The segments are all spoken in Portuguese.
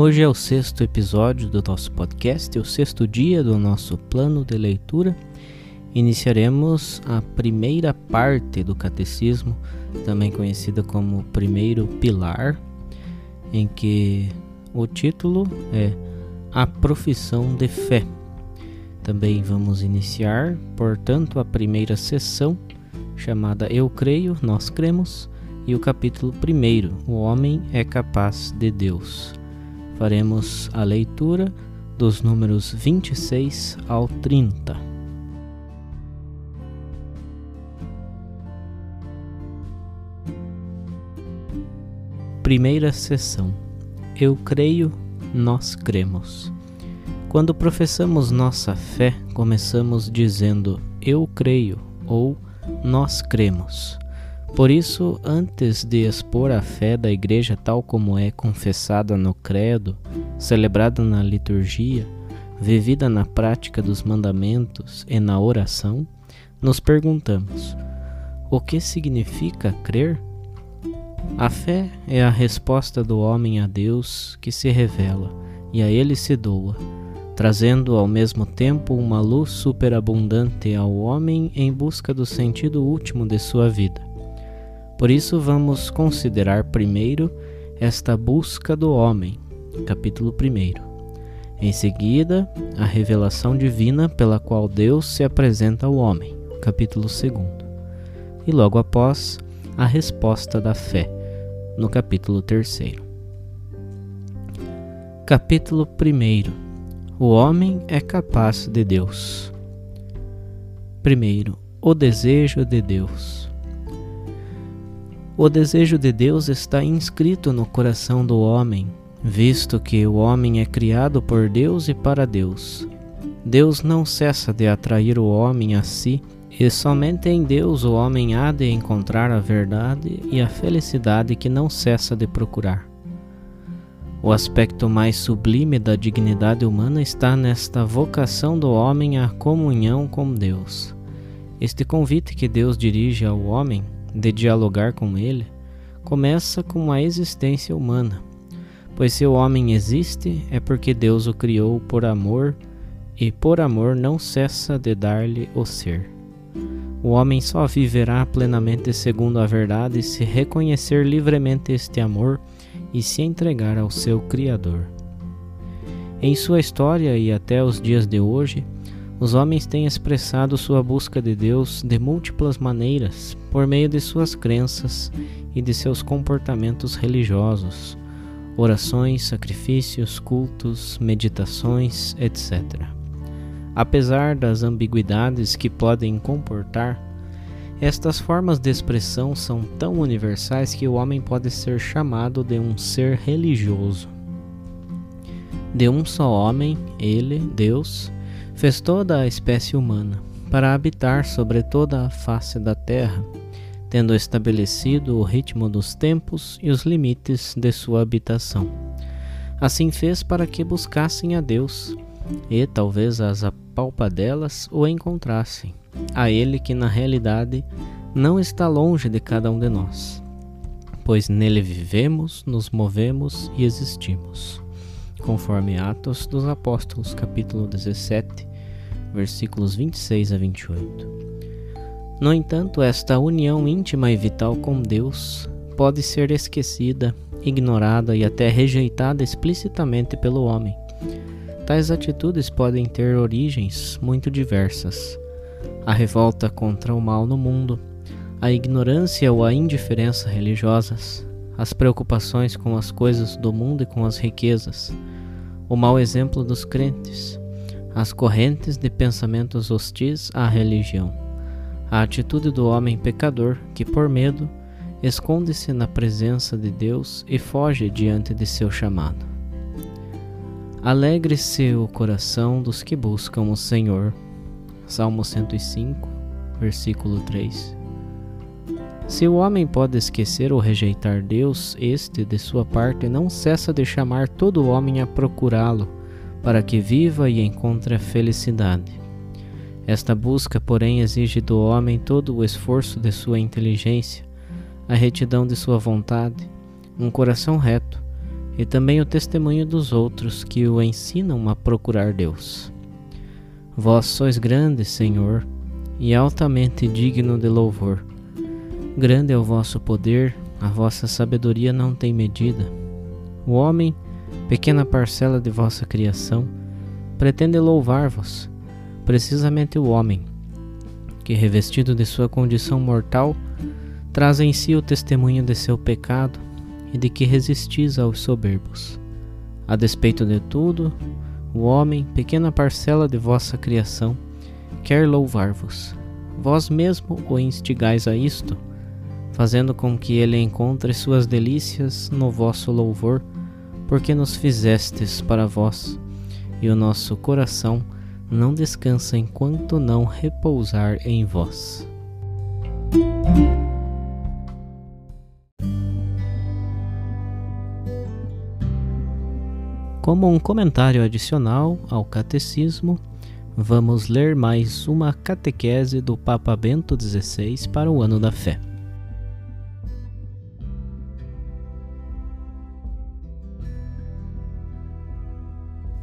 Hoje é o sexto episódio do nosso podcast, o sexto dia do nosso plano de leitura. Iniciaremos a primeira parte do catecismo, também conhecida como primeiro pilar, em que o título é A Profissão de Fé. Também vamos iniciar, portanto, a primeira sessão chamada Eu Creio, Nós Cremos, e o capítulo primeiro, O Homem é Capaz de Deus faremos a leitura dos números 26 ao 30. Primeira sessão. Eu creio, nós cremos. Quando professamos nossa fé, começamos dizendo eu creio ou nós cremos. Por isso, antes de expor a fé da Igreja tal como é confessada no Credo, celebrada na liturgia, vivida na prática dos mandamentos e na oração, nos perguntamos: o que significa crer? A fé é a resposta do homem a Deus que se revela e a ele se doa, trazendo ao mesmo tempo uma luz superabundante ao homem em busca do sentido último de sua vida. Por isso, vamos considerar primeiro esta busca do homem, capítulo 1. Em seguida, a revelação divina pela qual Deus se apresenta ao homem, capítulo 2. E logo após, a resposta da fé, no capítulo 3. Capítulo 1 O homem é capaz de Deus. Primeiro, o desejo de Deus. O desejo de Deus está inscrito no coração do homem, visto que o homem é criado por Deus e para Deus. Deus não cessa de atrair o homem a si, e somente em Deus o homem há de encontrar a verdade e a felicidade que não cessa de procurar. O aspecto mais sublime da dignidade humana está nesta vocação do homem à comunhão com Deus. Este convite que Deus dirige ao homem de dialogar com ele começa com a existência humana, pois se o homem existe é porque Deus o criou por amor e por amor não cessa de dar-lhe o ser. O homem só viverá plenamente segundo a verdade se reconhecer livremente este amor e se entregar ao seu Criador. Em sua história e até os dias de hoje, os homens têm expressado sua busca de Deus de múltiplas maneiras, por meio de suas crenças e de seus comportamentos religiosos, orações, sacrifícios, cultos, meditações, etc. Apesar das ambiguidades que podem comportar, estas formas de expressão são tão universais que o homem pode ser chamado de um ser religioso. De um só homem, ele, Deus, fez toda a espécie humana para habitar sobre toda a face da terra, tendo estabelecido o ritmo dos tempos e os limites de sua habitação. Assim fez para que buscassem a Deus e talvez as apalpadelas o encontrassem, a Ele que na realidade não está longe de cada um de nós, pois nele vivemos, nos movemos e existimos. Conforme Atos dos Apóstolos, capítulo 17, versículos 26 a 28. No entanto, esta união íntima e vital com Deus pode ser esquecida, ignorada e até rejeitada explicitamente pelo homem. Tais atitudes podem ter origens muito diversas. A revolta contra o mal no mundo, a ignorância ou a indiferença religiosas, as preocupações com as coisas do mundo e com as riquezas, o mau exemplo dos crentes, as correntes de pensamentos hostis à religião, a atitude do homem pecador que, por medo, esconde-se na presença de Deus e foge diante de seu chamado. Alegre-se o coração dos que buscam o Senhor. Salmo 105, versículo 3. Se o homem pode esquecer ou rejeitar Deus, este, de sua parte, não cessa de chamar todo homem a procurá-lo, para que viva e encontre a felicidade. Esta busca, porém, exige do homem todo o esforço de sua inteligência, a retidão de sua vontade, um coração reto e também o testemunho dos outros que o ensinam a procurar Deus. Vós sois grande, Senhor, e altamente digno de louvor Grande é o vosso poder, a vossa sabedoria não tem medida. O homem, pequena parcela de vossa criação, pretende louvar-vos, precisamente o homem, que revestido de sua condição mortal, traz em si o testemunho de seu pecado e de que resistis aos soberbos. A despeito de tudo, o homem, pequena parcela de vossa criação, quer louvar-vos. Vós mesmo o instigais a isto, fazendo com que ele encontre suas delícias no vosso louvor, porque nos fizestes para vós, e o nosso coração não descansa enquanto não repousar em vós. Como um comentário adicional ao Catecismo, vamos ler mais uma catequese do Papa Bento XVI para o Ano da Fé.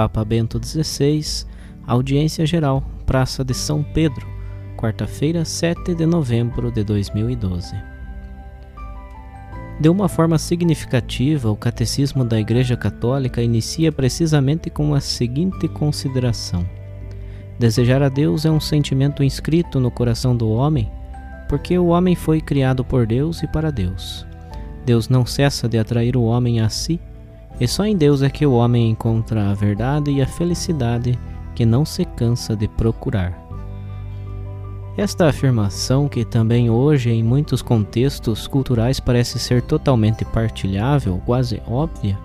Papa Bento XVI, audiência geral, Praça de São Pedro, quarta-feira, 7 de novembro de 2012. De uma forma significativa, o Catecismo da Igreja Católica inicia precisamente com a seguinte consideração: Desejar a Deus é um sentimento inscrito no coração do homem, porque o homem foi criado por Deus e para Deus. Deus não cessa de atrair o homem a si e só em Deus é que o homem encontra a verdade e a felicidade que não se cansa de procurar. Esta afirmação, que também hoje em muitos contextos culturais parece ser totalmente partilhável, quase óbvia,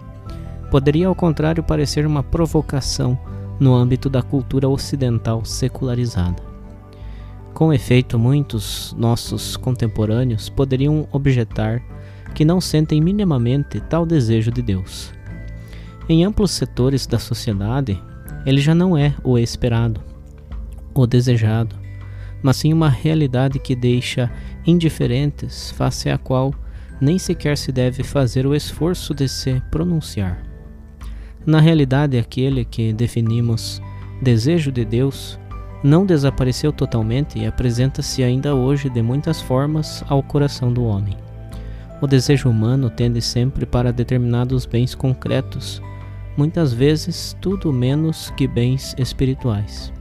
poderia ao contrário parecer uma provocação no âmbito da cultura ocidental secularizada. Com efeito, muitos nossos contemporâneos poderiam objetar que não sentem minimamente tal desejo de Deus. Em amplos setores da sociedade, ele já não é o esperado, o desejado, mas sim uma realidade que deixa indiferentes face à qual nem sequer se deve fazer o esforço de se pronunciar. Na realidade, aquele que definimos desejo de Deus não desapareceu totalmente e apresenta-se ainda hoje de muitas formas ao coração do homem. O desejo humano tende sempre para determinados bens concretos muitas vezes tudo menos que bens espirituais.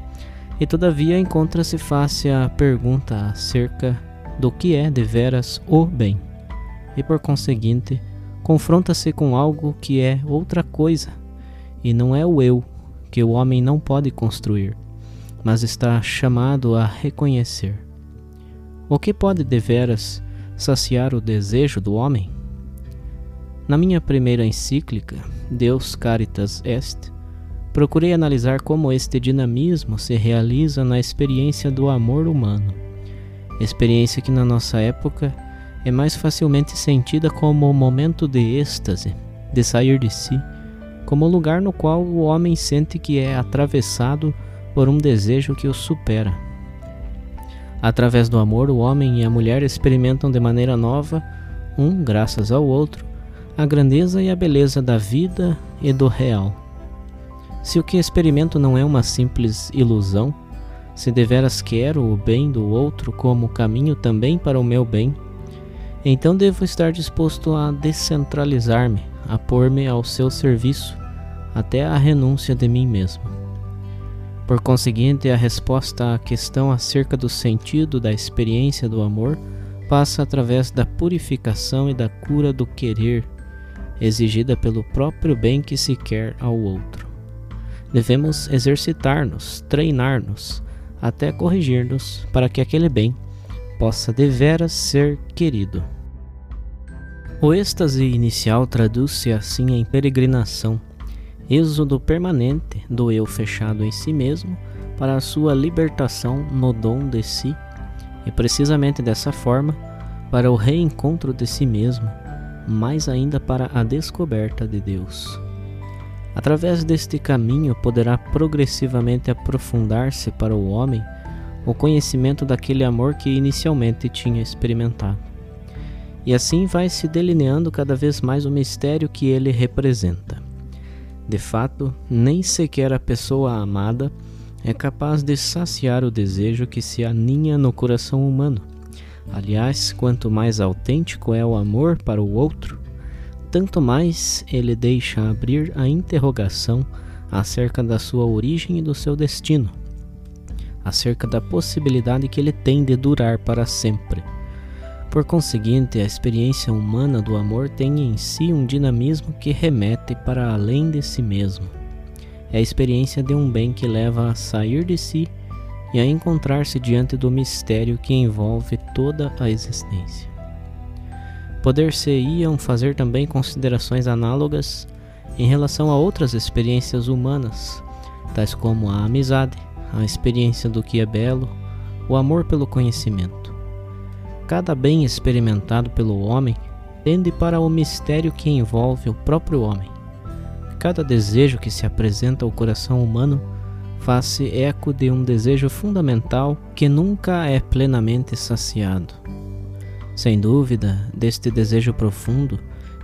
E todavia encontra-se face à pergunta acerca do que é deveras o bem, e por conseguinte, confronta-se com algo que é outra coisa, e não é o eu que o homem não pode construir, mas está chamado a reconhecer. O que pode deveras saciar o desejo do homem? Na minha primeira encíclica, Deus Caritas Est, procurei analisar como este dinamismo se realiza na experiência do amor humano, experiência que na nossa época é mais facilmente sentida como o momento de êxtase, de sair de si, como o lugar no qual o homem sente que é atravessado por um desejo que o supera. Através do amor, o homem e a mulher experimentam de maneira nova, um graças ao outro, a grandeza e a beleza da vida e do real. Se o que experimento não é uma simples ilusão, se deveras quero o bem do outro como caminho também para o meu bem, então devo estar disposto a descentralizar-me, a pôr-me ao seu serviço, até a renúncia de mim mesmo. Por conseguinte, a resposta à questão acerca do sentido da experiência do amor passa através da purificação e da cura do querer, exigida pelo próprio bem que se quer ao outro. Devemos exercitar-nos, treinar-nos, até corrigir-nos, para que aquele bem possa deveras ser querido. O êxtase inicial traduz-se assim em peregrinação, êxodo permanente do eu fechado em si mesmo para a sua libertação no dom de si, e precisamente dessa forma, para o reencontro de si mesmo, mais ainda para a descoberta de Deus. Através deste caminho poderá progressivamente aprofundar-se para o homem o conhecimento daquele amor que inicialmente tinha experimentado. E assim vai se delineando cada vez mais o mistério que ele representa. De fato, nem sequer a pessoa amada é capaz de saciar o desejo que se aninha no coração humano. Aliás, quanto mais autêntico é o amor para o outro, tanto mais ele deixa abrir a interrogação acerca da sua origem e do seu destino acerca da possibilidade que ele tem de durar para sempre. Por conseguinte, a experiência humana do amor tem em si um dinamismo que remete para além de si mesmo. É a experiência de um bem que leva a sair de si e a encontrar-se diante do mistério que envolve toda a existência. Poder-se-iam fazer também considerações análogas em relação a outras experiências humanas, tais como a amizade, a experiência do que é belo, o amor pelo conhecimento. Cada bem experimentado pelo homem tende para o mistério que envolve o próprio homem. Cada desejo que se apresenta ao coração humano faz-se eco de um desejo fundamental que nunca é plenamente saciado. Sem dúvida, deste desejo profundo,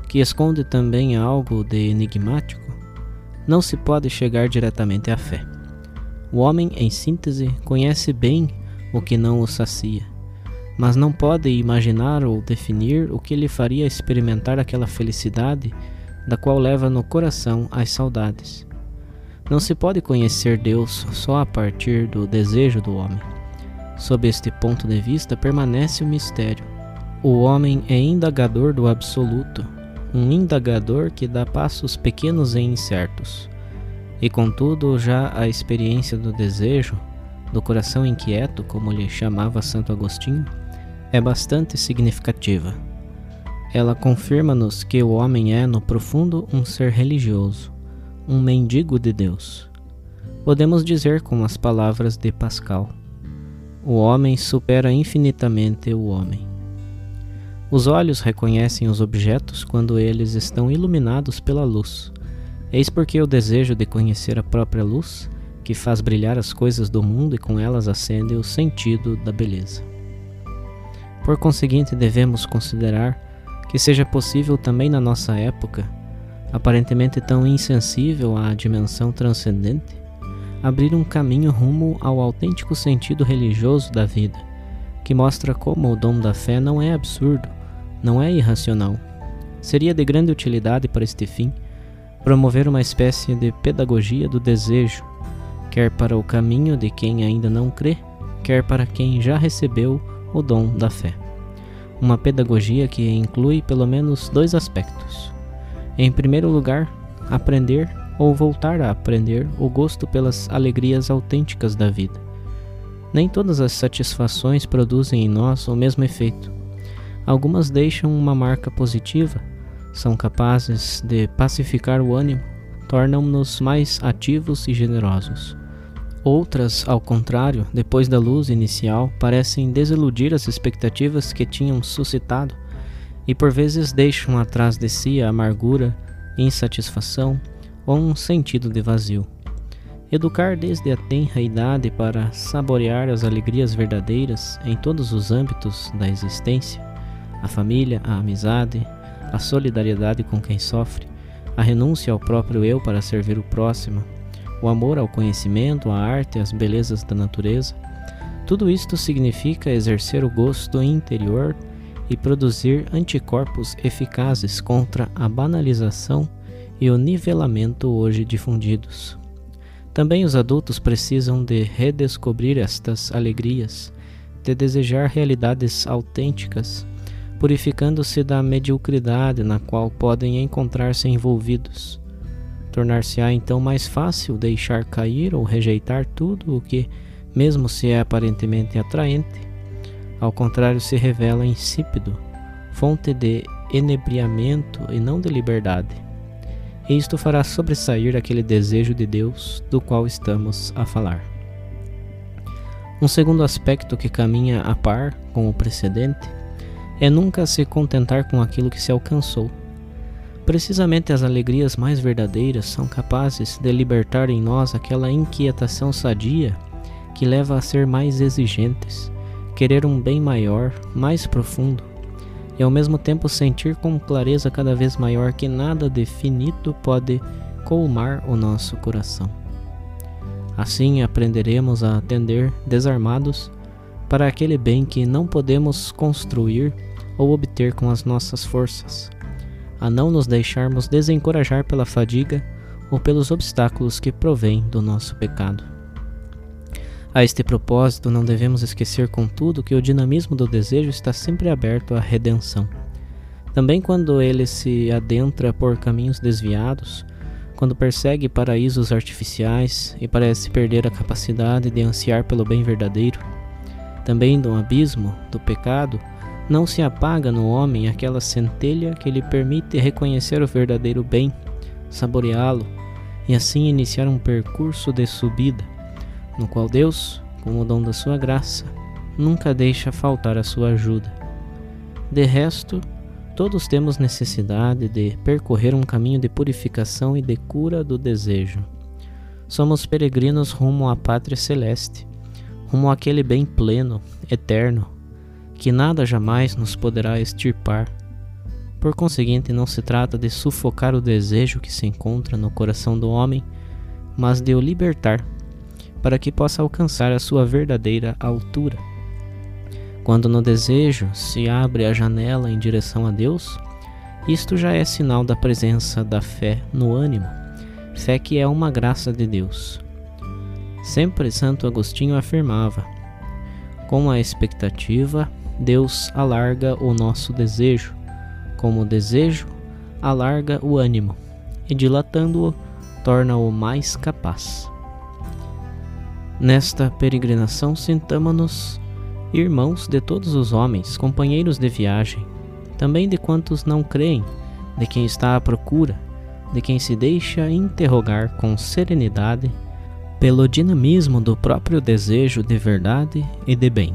que esconde também algo de enigmático, não se pode chegar diretamente à fé. O homem, em síntese, conhece bem o que não o sacia, mas não pode imaginar ou definir o que lhe faria experimentar aquela felicidade da qual leva no coração as saudades. Não se pode conhecer Deus só a partir do desejo do homem. Sob este ponto de vista, permanece o mistério. O homem é indagador do absoluto, um indagador que dá passos pequenos e incertos. E contudo, já a experiência do desejo, do coração inquieto, como lhe chamava Santo Agostinho, é bastante significativa. Ela confirma-nos que o homem é, no profundo, um ser religioso, um mendigo de Deus. Podemos dizer com as palavras de Pascal: o homem supera infinitamente o homem. Os olhos reconhecem os objetos quando eles estão iluminados pela luz Eis porque o desejo de conhecer a própria luz, que faz brilhar as coisas do mundo e com elas acende o sentido da beleza. Por conseguinte, devemos considerar que seja possível também na nossa época, aparentemente tão insensível à dimensão transcendente, abrir um caminho rumo ao autêntico sentido religioso da vida, que mostra como o dom da fé não é absurdo, não é irracional. Seria de grande utilidade para este fim promover uma espécie de pedagogia do desejo, quer para o caminho de quem ainda não crê, quer para quem já recebeu o dom da fé. Uma pedagogia que inclui pelo menos dois aspectos. Em primeiro lugar, aprender ou voltar a aprender o gosto pelas alegrias autênticas da vida. Nem todas as satisfações produzem em nós o mesmo efeito. Algumas deixam uma marca positiva, são capazes de pacificar o ânimo, tornam-nos mais ativos e generosos. Outras, ao contrário, depois da luz inicial, parecem desiludir as expectativas que tinham suscitado e por vezes deixam atrás de si a amargura, insatisfação ou um sentido de vazio. Educar desde a tenra idade para saborear as alegrias verdadeiras em todos os âmbitos da existência, a família, a amizade, a solidariedade com quem sofre, a renúncia ao próprio eu para servir o próximo, o amor ao conhecimento, à arte às belezas da natureza, tudo isto significa exercer o gosto interior e produzir anticorpos eficazes contra a banalização e o nivelamento hoje difundidos. Também os adultos precisam de redescobrir estas alegrias, de desejar realidades autênticas, purificando-se da mediocridade na qual podem encontrar-se envolvidos. Tornar-se-á então mais fácil deixar cair ou rejeitar tudo o que, mesmo se é aparentemente atraente, ao contrário se revela insípido, fonte de enebriamento e não de liberdade e isto fará sobressair aquele desejo de Deus do qual estamos a falar. Um segundo aspecto que caminha a par com o precedente é nunca se contentar com aquilo que se alcançou. Precisamente as alegrias mais verdadeiras são capazes de libertar em nós aquela inquietação sadia que leva a ser mais exigentes, querer um bem maior, mais profundo, e ao mesmo tempo sentir com clareza cada vez maior que nada definido pode colmar o nosso coração. Assim aprenderemos a atender desarmados para aquele bem que não podemos construir ou obter com as nossas forças, a não nos deixarmos desencorajar pela fadiga ou pelos obstáculos que provêm do nosso pecado. A este propósito, não devemos esquecer, contudo, que o dinamismo do desejo está sempre aberto à redenção. Também quando ele se adentra por caminhos desviados, quando persegue paraísos artificiais e parece perder a capacidade de ansiar pelo bem verdadeiro. Também no abismo do pecado, não se apaga no homem aquela centelha que lhe permite reconhecer o verdadeiro bem, saboreá-lo e assim iniciar um percurso de subida no qual Deus, com o dom da sua graça, nunca deixa faltar a sua ajuda. De resto, todos temos necessidade de percorrer um caminho de purificação e de cura do desejo. Somos peregrinos rumo à pátria celeste, rumo àquele bem pleno, eterno, que nada jamais nos poderá extirpar. Por conseguinte, não se trata de sufocar o desejo que se encontra no coração do homem, mas de o libertar para que possa alcançar a sua verdadeira altura. Quando no desejo se abre a janela em direção a Deus, isto já é sinal da presença da fé no ânimo, fé que é uma graça de Deus. Sempre Santo Agostinho afirmava: com a expectativa, Deus alarga o nosso desejo, como o desejo alarga o ânimo, e dilatando-o, torna-o mais capaz. Nesta peregrinação, sintamo-nos irmãos de todos os homens, companheiros de viagem, também de quantos não creem, de quem está à procura, de quem se deixa interrogar com serenidade pelo dinamismo do próprio desejo de verdade e de bem.